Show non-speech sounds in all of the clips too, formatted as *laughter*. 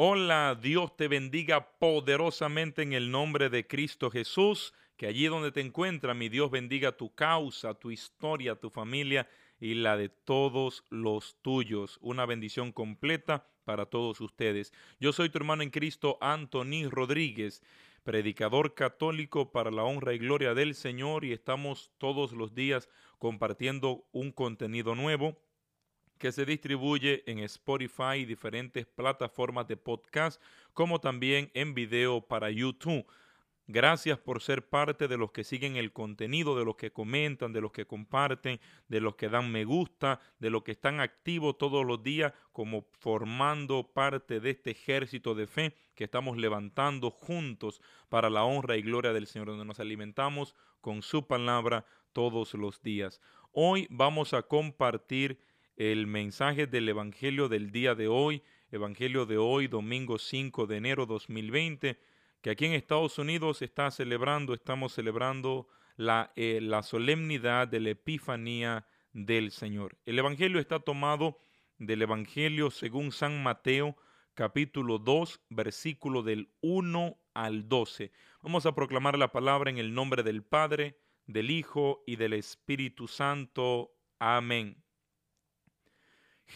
Hola, Dios te bendiga poderosamente en el nombre de Cristo Jesús. Que allí donde te encuentras, mi Dios bendiga tu causa, tu historia, tu familia y la de todos los tuyos. Una bendición completa para todos ustedes. Yo soy tu hermano en Cristo, Anthony Rodríguez, predicador católico para la honra y gloria del Señor y estamos todos los días compartiendo un contenido nuevo que se distribuye en Spotify y diferentes plataformas de podcast, como también en video para YouTube. Gracias por ser parte de los que siguen el contenido, de los que comentan, de los que comparten, de los que dan me gusta, de los que están activos todos los días como formando parte de este ejército de fe que estamos levantando juntos para la honra y gloria del Señor, donde nos alimentamos con su palabra todos los días. Hoy vamos a compartir el mensaje del Evangelio del día de hoy, Evangelio de hoy, domingo 5 de enero 2020, que aquí en Estados Unidos está celebrando, estamos celebrando la, eh, la solemnidad de la Epifanía del Señor. El Evangelio está tomado del Evangelio según San Mateo, capítulo 2, versículo del 1 al 12. Vamos a proclamar la palabra en el nombre del Padre, del Hijo y del Espíritu Santo. Amén.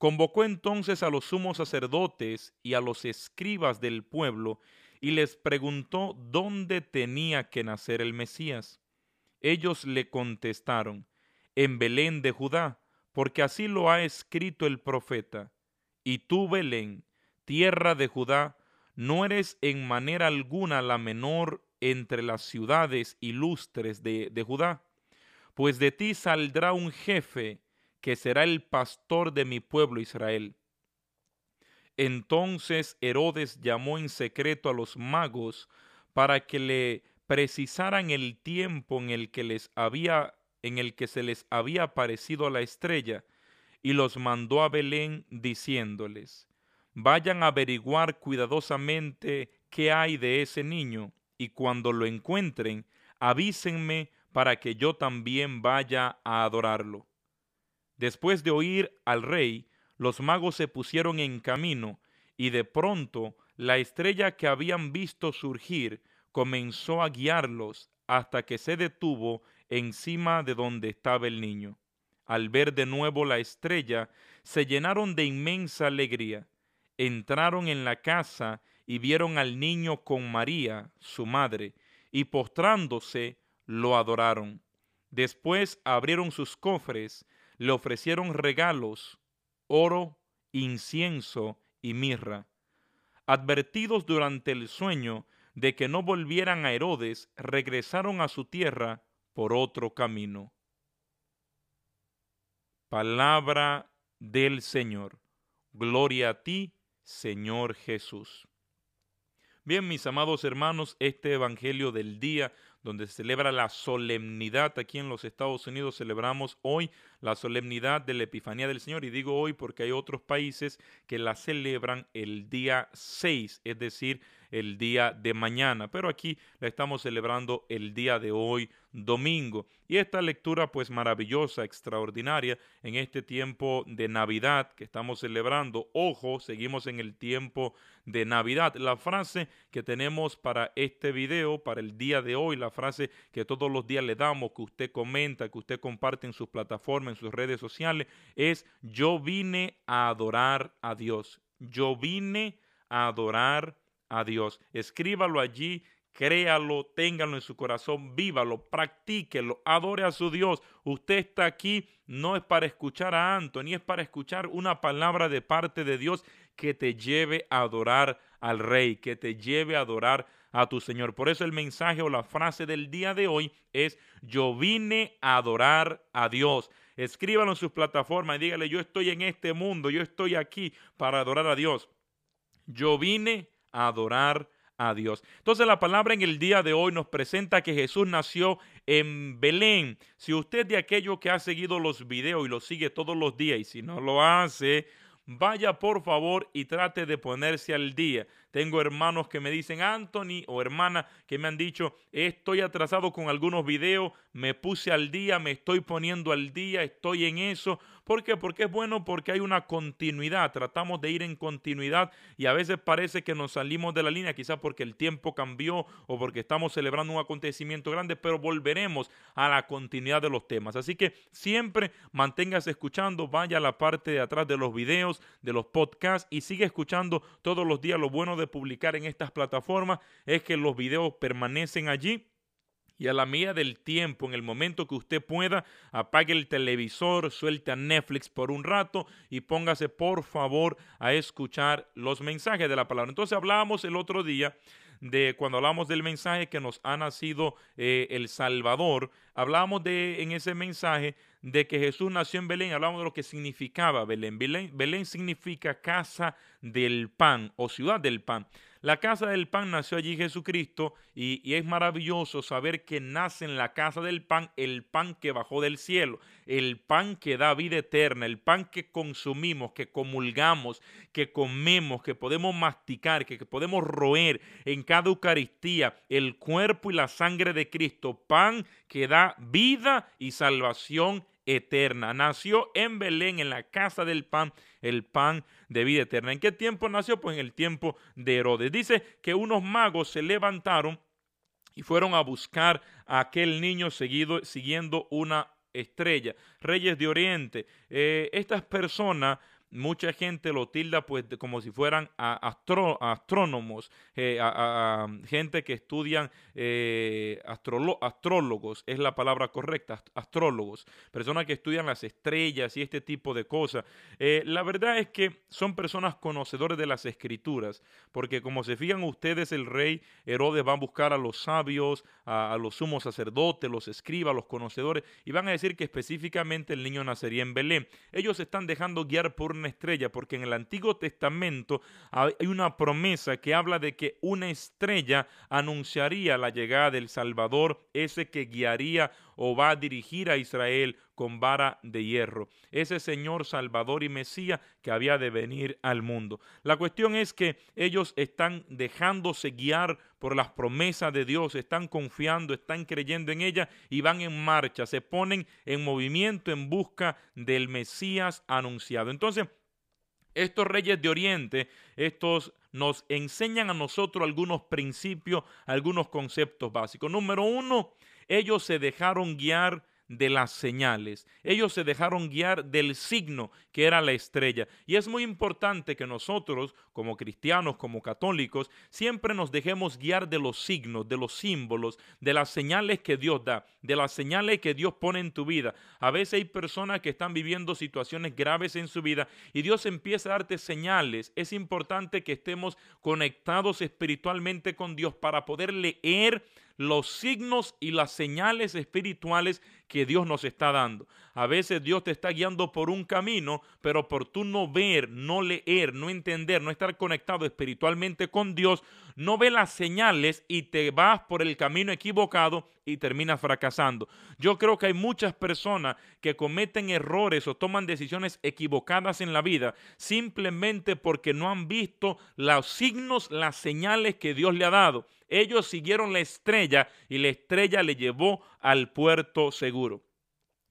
Convocó entonces a los sumos sacerdotes y a los escribas del pueblo y les preguntó dónde tenía que nacer el Mesías. Ellos le contestaron, en Belén de Judá, porque así lo ha escrito el profeta. Y tú, Belén, tierra de Judá, no eres en manera alguna la menor entre las ciudades ilustres de, de Judá, pues de ti saldrá un jefe que será el pastor de mi pueblo Israel. Entonces Herodes llamó en secreto a los magos para que le precisaran el tiempo en el que les había en el que se les había aparecido la estrella y los mandó a Belén diciéndoles vayan a averiguar cuidadosamente qué hay de ese niño y cuando lo encuentren avísenme para que yo también vaya a adorarlo. Después de oír al rey, los magos se pusieron en camino, y de pronto la estrella que habían visto surgir comenzó a guiarlos hasta que se detuvo encima de donde estaba el niño. Al ver de nuevo la estrella, se llenaron de inmensa alegría. Entraron en la casa y vieron al niño con María, su madre, y postrándose lo adoraron. Después abrieron sus cofres le ofrecieron regalos, oro, incienso y mirra. Advertidos durante el sueño de que no volvieran a Herodes, regresaron a su tierra por otro camino. Palabra del Señor. Gloria a ti, Señor Jesús. Bien, mis amados hermanos, este Evangelio del día donde se celebra la solemnidad aquí en los Estados Unidos, celebramos hoy la solemnidad de la Epifanía del Señor. Y digo hoy porque hay otros países que la celebran el día 6, es decir, el día de mañana. Pero aquí la estamos celebrando el día de hoy, domingo. Y esta lectura pues maravillosa, extraordinaria en este tiempo de Navidad que estamos celebrando. Ojo, seguimos en el tiempo de Navidad. La frase que tenemos para este video, para el día de hoy, la frase que todos los días le damos, que usted comenta, que usted comparte en sus plataformas, plataforma, en sus redes sociales, es yo vine a adorar a Dios. Yo vine a adorar a Dios. Escríbalo allí, créalo, téngalo en su corazón, vívalo, practíquelo, adore a su Dios. Usted está aquí no es para escuchar a Anthony, es para escuchar una palabra de parte de Dios que te lleve a adorar al Rey, que te lleve a adorar a tu Señor. Por eso el mensaje o la frase del día de hoy es yo vine a adorar a Dios. Escríbalo en sus plataformas y dígale yo estoy en este mundo, yo estoy aquí para adorar a Dios. Yo vine a adorar a Dios. Entonces la palabra en el día de hoy nos presenta que Jesús nació en Belén. Si usted de aquello que ha seguido los videos y los sigue todos los días y si no lo hace, vaya por favor y trate de ponerse al día. Tengo hermanos que me dicen, Anthony, o hermana que me han dicho, estoy atrasado con algunos videos, me puse al día, me estoy poniendo al día, estoy en eso. ¿Por qué? Porque es bueno porque hay una continuidad, tratamos de ir en continuidad y a veces parece que nos salimos de la línea, quizás porque el tiempo cambió o porque estamos celebrando un acontecimiento grande, pero volveremos a la continuidad de los temas. Así que siempre manténgase escuchando, vaya a la parte de atrás de los videos, de los podcasts y sigue escuchando todos los días lo bueno de publicar en estas plataformas es que los videos permanecen allí y a la medida del tiempo, en el momento que usted pueda, apague el televisor, suelte a Netflix por un rato y póngase por favor a escuchar los mensajes de la palabra. Entonces hablábamos el otro día de cuando hablamos del mensaje que nos ha nacido eh, el Salvador, hablábamos de en ese mensaje de que Jesús nació en Belén, hablamos de lo que significaba Belén. Belén, Belén significa casa del pan o ciudad del pan. La casa del pan nació allí Jesucristo y, es maravilloso saber que nace en la casa del pan el pan que bajó del cielo, el pan que da vida eterna, el pan que consumimos, que comulgamos, que comemos, que podemos masticar, que, que podemos roer en cada Eucaristía, el cuerpo y la sangre de Cristo, pan que da vida y salvación eterna. Nació en Belén, en la casa del pan, el pan de vida eterna. ¿En qué tiempo nació? Pues en el tiempo de Herodes. Dice que unos magos se levantaron y fueron a buscar a aquel niño seguido, siguiendo una estrella. Reyes de Oriente. Eh, estas personas mucha gente lo tilda pues como si fueran astrónomos, eh, a, gente que estudian eh, astrólogos, es la palabra correcta, astrólogos, personas que estudian las estrellas y este tipo de cosas. Eh, la verdad es que son personas conocedores de las escrituras, porque como se fijan ustedes, el rey Herodes va a buscar a los sabios, a, a los sumos sacerdotes, los escribas, los conocedores, y van a decir que específicamente el niño nacería en Belén. Ellos están dejando guiar por una estrella, porque en el Antiguo Testamento hay una promesa que habla de que una estrella anunciaría la llegada del Salvador, ese que guiaría o va a dirigir a Israel con vara de hierro. Ese Señor Salvador y Mesías que había de venir al mundo. La cuestión es que ellos están dejándose guiar por las promesas de Dios, están confiando, están creyendo en ella y van en marcha, se ponen en movimiento en busca del Mesías anunciado. Entonces, estos reyes de Oriente, estos nos enseñan a nosotros algunos principios, algunos conceptos básicos. Número uno, ellos se dejaron guiar de las señales. Ellos se dejaron guiar del signo que era la estrella. Y es muy importante que nosotros, como cristianos, como católicos, siempre nos dejemos guiar de los signos, de los símbolos, de las señales que Dios da, de las señales que Dios pone en tu vida. A veces hay personas que están viviendo situaciones graves en su vida y Dios empieza a darte señales. Es importante que estemos conectados espiritualmente con Dios para poder leer los signos y las señales espirituales que Dios nos está dando. A veces Dios te está guiando por un camino, pero por tú no ver, no leer, no entender, no estar conectado espiritualmente con Dios, no ve las señales y te vas por el camino equivocado y terminas fracasando. Yo creo que hay muchas personas que cometen errores o toman decisiones equivocadas en la vida simplemente porque no han visto los signos, las señales que Dios le ha dado. Ellos siguieron la estrella y la estrella le llevó al puerto seguro.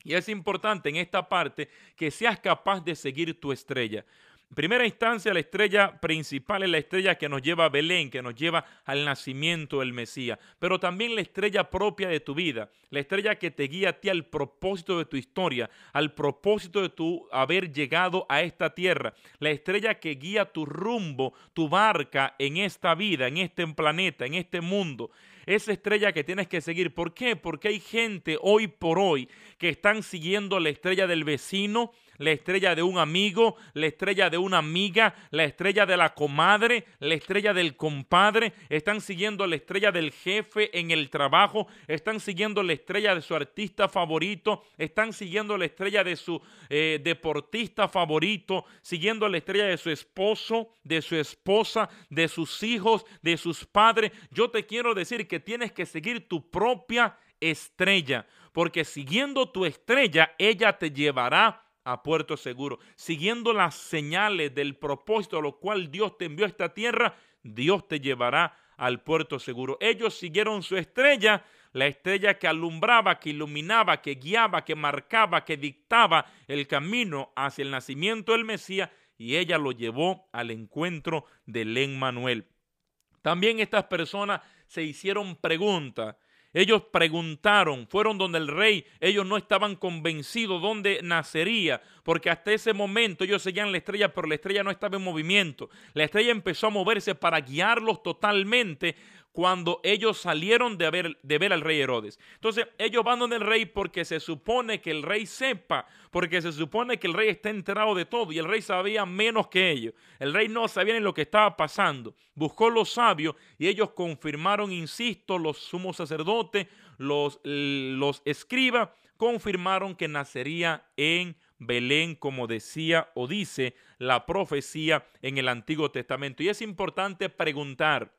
Y es importante en esta parte que seas capaz de seguir tu estrella. En primera instancia, la estrella principal es la estrella que nos lleva a Belén, que nos lleva al nacimiento del Mesías, pero también la estrella propia de tu vida, la estrella que te guía a ti al propósito de tu historia, al propósito de tu haber llegado a esta tierra, la estrella que guía tu rumbo, tu barca en esta vida, en este planeta, en este mundo esa estrella que tienes que seguir. ¿Por qué? Porque hay gente hoy por hoy que están siguiendo la estrella del vecino, la estrella de un amigo, la estrella de una amiga, la estrella de la comadre, la estrella del compadre, están siguiendo la estrella del jefe en el trabajo, están siguiendo la estrella de su artista favorito, están siguiendo la estrella de su eh, deportista favorito, siguiendo la estrella de su esposo, de su esposa, de sus hijos, de sus padres. Yo te quiero decir que tienes que seguir tu propia estrella, porque siguiendo tu estrella, ella te llevará a puerto seguro, siguiendo las señales del propósito a lo cual Dios te envió a esta tierra, Dios te llevará al puerto seguro. Ellos siguieron su estrella, la estrella que alumbraba, que iluminaba, que guiaba, que marcaba, que dictaba el camino hacia el nacimiento del Mesías, y ella lo llevó al encuentro de Manuel. También estas personas se hicieron preguntas ellos preguntaron, fueron donde el rey, ellos no estaban convencidos dónde nacería, porque hasta ese momento ellos seguían la estrella, pero la estrella no estaba en movimiento. La estrella empezó a moverse para guiarlos totalmente cuando ellos salieron de ver, de ver al rey Herodes. Entonces ellos van donde el rey porque se supone que el rey sepa, porque se supone que el rey está enterado de todo y el rey sabía menos que ellos. El rey no sabía ni lo que estaba pasando. Buscó los sabios y ellos confirmaron, insisto, los sumos sacerdotes, los, los escribas, confirmaron que nacería en Belén, como decía o dice la profecía en el Antiguo Testamento. Y es importante preguntar,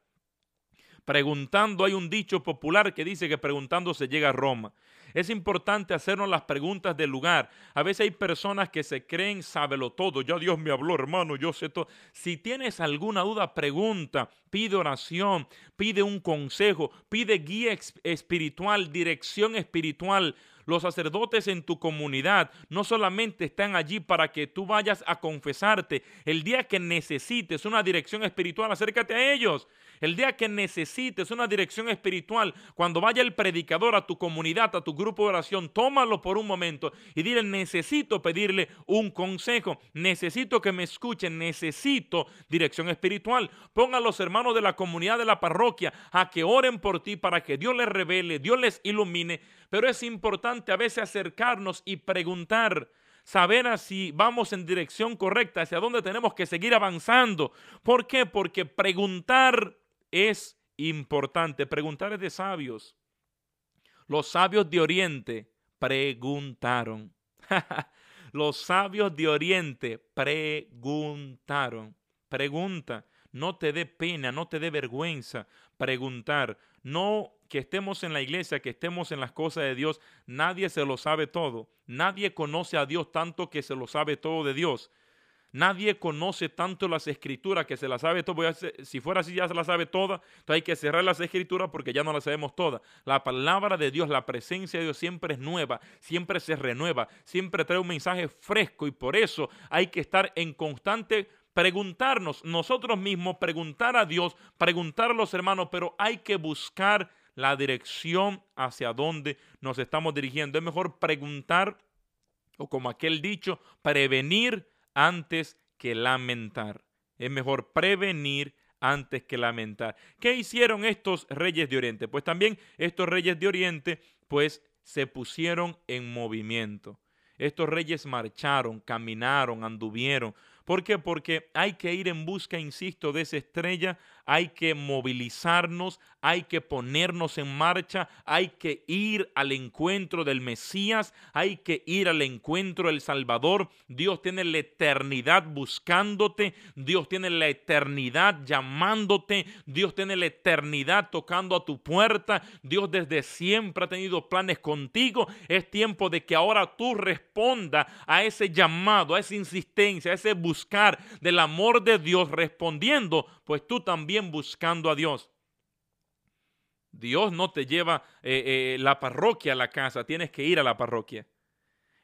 Preguntando, hay un dicho popular que dice que preguntando se llega a Roma. Es importante hacernos las preguntas del lugar. A veces hay personas que se creen sábelo todo. Ya Dios me habló, hermano, yo sé todo. Si tienes alguna duda, pregunta, pide oración, pide un consejo, pide guía espiritual, dirección espiritual. Los sacerdotes en tu comunidad no solamente están allí para que tú vayas a confesarte. El día que necesites una dirección espiritual, acércate a ellos. El día que necesites una dirección espiritual, cuando vaya el predicador a tu comunidad, a tu grupo de oración, tómalo por un momento y dile, necesito pedirle un consejo, necesito que me escuchen, necesito dirección espiritual. Ponga a los hermanos de la comunidad de la parroquia a que oren por ti para que Dios les revele, Dios les ilumine, pero es importante a veces acercarnos y preguntar saber si vamos en dirección correcta, hacia dónde tenemos que seguir avanzando. ¿Por qué? Porque preguntar es importante. Preguntar de sabios. Los sabios de Oriente preguntaron. *laughs* Los sabios de Oriente preguntaron. Pregunta. No te dé pena, no te dé vergüenza preguntar. No que estemos en la iglesia, que estemos en las cosas de Dios. Nadie se lo sabe todo. Nadie conoce a Dios tanto que se lo sabe todo de Dios. Nadie conoce tanto las escrituras que se las sabe todo. Si fuera así, ya se las sabe todas. Entonces hay que cerrar las escrituras porque ya no las sabemos todas. La palabra de Dios, la presencia de Dios siempre es nueva, siempre se renueva, siempre trae un mensaje fresco y por eso hay que estar en constante preguntarnos nosotros mismos, preguntar a Dios, preguntar a los hermanos, pero hay que buscar la dirección hacia dónde nos estamos dirigiendo. Es mejor preguntar, o como aquel dicho, prevenir antes que lamentar. Es mejor prevenir antes que lamentar. ¿Qué hicieron estos reyes de Oriente? Pues también estos reyes de Oriente, pues se pusieron en movimiento. Estos reyes marcharon, caminaron, anduvieron, ¿Por qué? Porque hay que ir en busca, insisto, de esa estrella, hay que movilizarnos, hay que ponernos en marcha, hay que ir al encuentro del Mesías, hay que ir al encuentro del Salvador. Dios tiene la eternidad buscándote, Dios tiene la eternidad llamándote, Dios tiene la eternidad tocando a tu puerta, Dios desde siempre ha tenido planes contigo. Es tiempo de que ahora tú respondas a ese llamado, a esa insistencia, a ese buscar del amor de Dios respondiendo, pues tú también buscando a Dios. Dios no te lleva eh, eh, la parroquia a la casa, tienes que ir a la parroquia.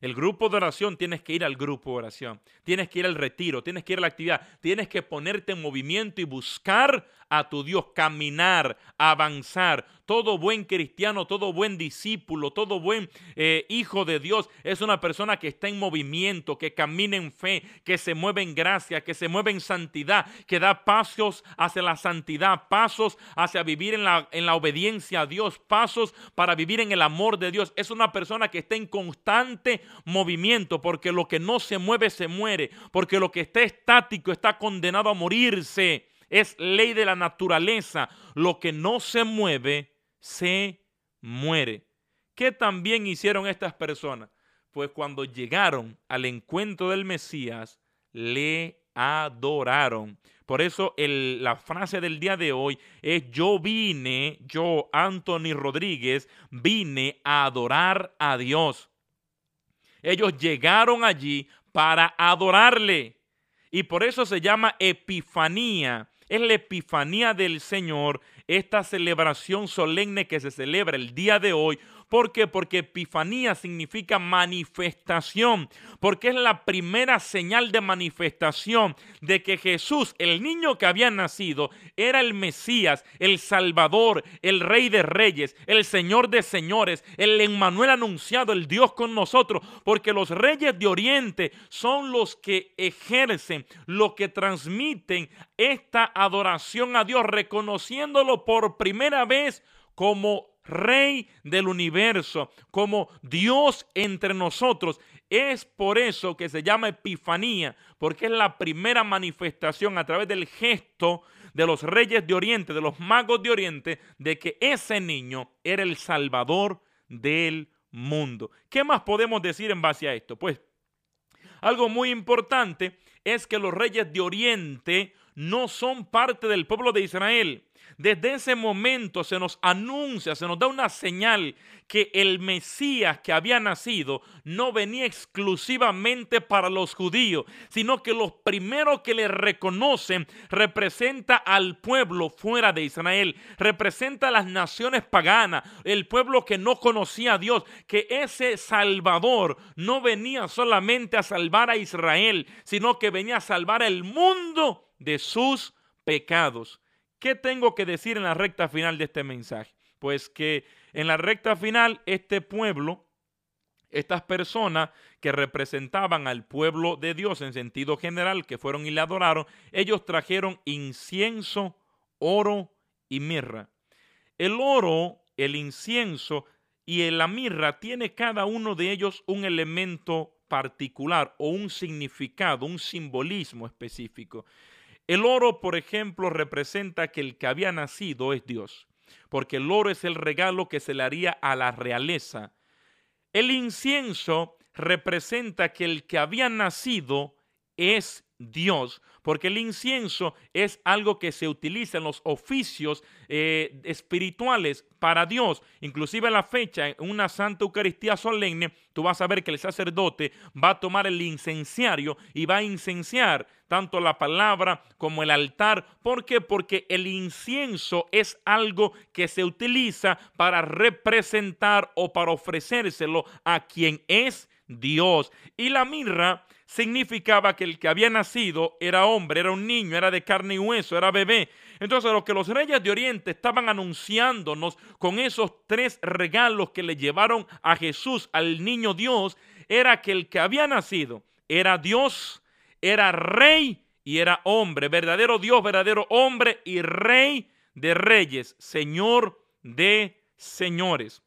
El grupo de oración, tienes que ir al grupo de oración, tienes que ir al retiro, tienes que ir a la actividad, tienes que ponerte en movimiento y buscar a tu Dios, caminar, avanzar. Todo buen cristiano, todo buen discípulo, todo buen eh, hijo de Dios es una persona que está en movimiento, que camina en fe, que se mueve en gracia, que se mueve en santidad, que da pasos hacia la santidad, pasos hacia vivir en la, en la obediencia a Dios, pasos para vivir en el amor de Dios. Es una persona que está en constante movimiento, porque lo que no se mueve se muere, porque lo que está estático está condenado a morirse. Es ley de la naturaleza. Lo que no se mueve, se muere. ¿Qué también hicieron estas personas? Pues cuando llegaron al encuentro del Mesías, le adoraron. Por eso la frase del día de hoy es yo vine, yo, Anthony Rodríguez, vine a adorar a Dios. Ellos llegaron allí para adorarle. Y por eso se llama Epifanía. Es la Epifanía del Señor, esta celebración solemne que se celebra el día de hoy ¿Por qué? Porque Epifanía significa manifestación, porque es la primera señal de manifestación de que Jesús, el niño que había nacido, era el Mesías, el Salvador, el Rey de Reyes, el Señor de Señores, el Emmanuel anunciado, el Dios con nosotros, porque los reyes de Oriente son los que ejercen, los que transmiten esta adoración a Dios, reconociéndolo por primera vez como Rey del universo, como Dios entre nosotros. Es por eso que se llama Epifanía, porque es la primera manifestación a través del gesto de los reyes de Oriente, de los magos de Oriente, de que ese niño era el Salvador del mundo. ¿Qué más podemos decir en base a esto? Pues algo muy importante es que los reyes de Oriente no son parte del pueblo de Israel. Desde ese momento se nos anuncia, se nos da una señal que el Mesías que había nacido no venía exclusivamente para los judíos, sino que los primeros que le reconocen representa al pueblo fuera de Israel, representa a las naciones paganas, el pueblo que no conocía a Dios, que ese Salvador no venía solamente a salvar a Israel, sino que venía a salvar el mundo de sus pecados. ¿Qué tengo que decir en la recta final de este mensaje? Pues que en la recta final este pueblo, estas personas que representaban al pueblo de Dios en sentido general, que fueron y le adoraron, ellos trajeron incienso, oro y mirra. El oro, el incienso y la mirra tiene cada uno de ellos un elemento particular o un significado, un simbolismo específico. El oro, por ejemplo, representa que el que había nacido es Dios, porque el oro es el regalo que se le haría a la realeza. El incienso representa que el que había nacido es Dios, porque el incienso es algo que se utiliza en los oficios eh, espirituales para Dios. Inclusive en la fecha, en una Santa Eucaristía solemne, tú vas a ver que el sacerdote va a tomar el incenciario y va a incenciar tanto la palabra como el altar. ¿Por qué? Porque el incienso es algo que se utiliza para representar o para ofrecérselo a quien es Dios. Y la mirra significaba que el que había nacido era hombre, era un niño, era de carne y hueso, era bebé. Entonces lo que los reyes de Oriente estaban anunciándonos con esos tres regalos que le llevaron a Jesús, al niño Dios, era que el que había nacido era Dios, era rey y era hombre, verdadero Dios, verdadero hombre y rey de reyes, señor de señores.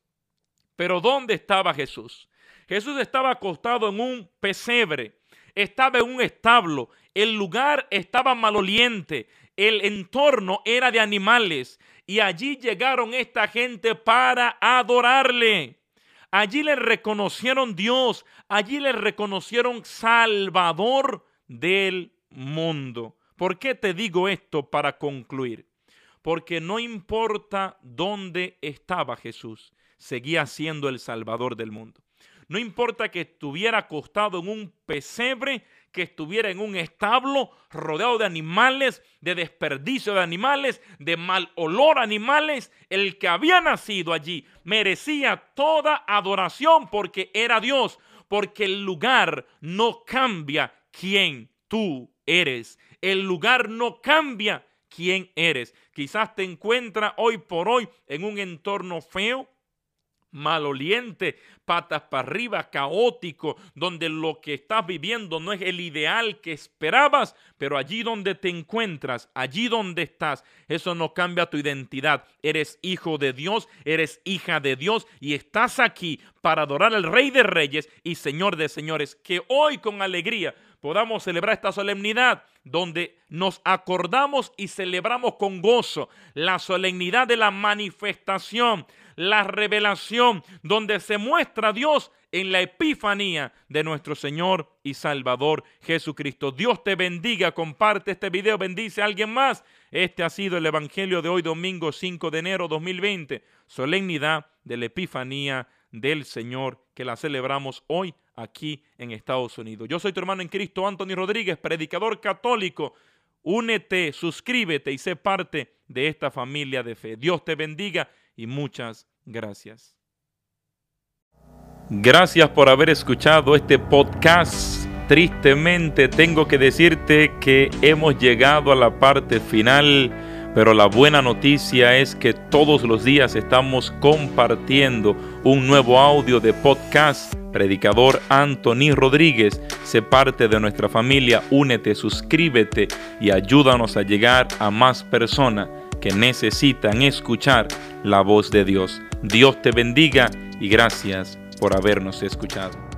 Pero ¿dónde estaba Jesús? Jesús estaba acostado en un pesebre, estaba en un establo, el lugar estaba maloliente, el entorno era de animales y allí llegaron esta gente para adorarle. Allí le reconocieron Dios, allí le reconocieron Salvador del mundo. ¿Por qué te digo esto para concluir? Porque no importa dónde estaba Jesús, seguía siendo el Salvador del mundo. No importa que estuviera acostado en un pesebre, que estuviera en un establo rodeado de animales, de desperdicio de animales, de mal olor animales, el que había nacido allí merecía toda adoración porque era Dios, porque el lugar no cambia quién tú eres. El lugar no cambia quién eres. Quizás te encuentras hoy por hoy en un entorno feo, maloliente, patas para arriba, caótico, donde lo que estás viviendo no es el ideal que esperabas, pero allí donde te encuentras, allí donde estás, eso no cambia tu identidad. Eres hijo de Dios, eres hija de Dios y estás aquí para adorar al Rey de Reyes y Señor de Señores, que hoy con alegría podamos celebrar esta solemnidad donde nos acordamos y celebramos con gozo la solemnidad de la manifestación, la revelación, donde se muestra Dios en la epifanía de nuestro Señor y Salvador Jesucristo. Dios te bendiga, comparte este video, bendice a alguien más. Este ha sido el Evangelio de hoy, domingo 5 de enero 2020, solemnidad de la epifanía del Señor que la celebramos hoy aquí en Estados Unidos. Yo soy tu hermano en Cristo, Anthony Rodríguez, predicador católico. Únete, suscríbete y sé parte de esta familia de fe. Dios te bendiga y muchas gracias. Gracias por haber escuchado este podcast. Tristemente tengo que decirte que hemos llegado a la parte final pero la buena noticia es que todos los días estamos compartiendo un nuevo audio de podcast. Predicador Anthony Rodríguez, sé parte de nuestra familia, únete, suscríbete y ayúdanos a llegar a más personas que necesitan escuchar la voz de Dios. Dios te bendiga y gracias por habernos escuchado.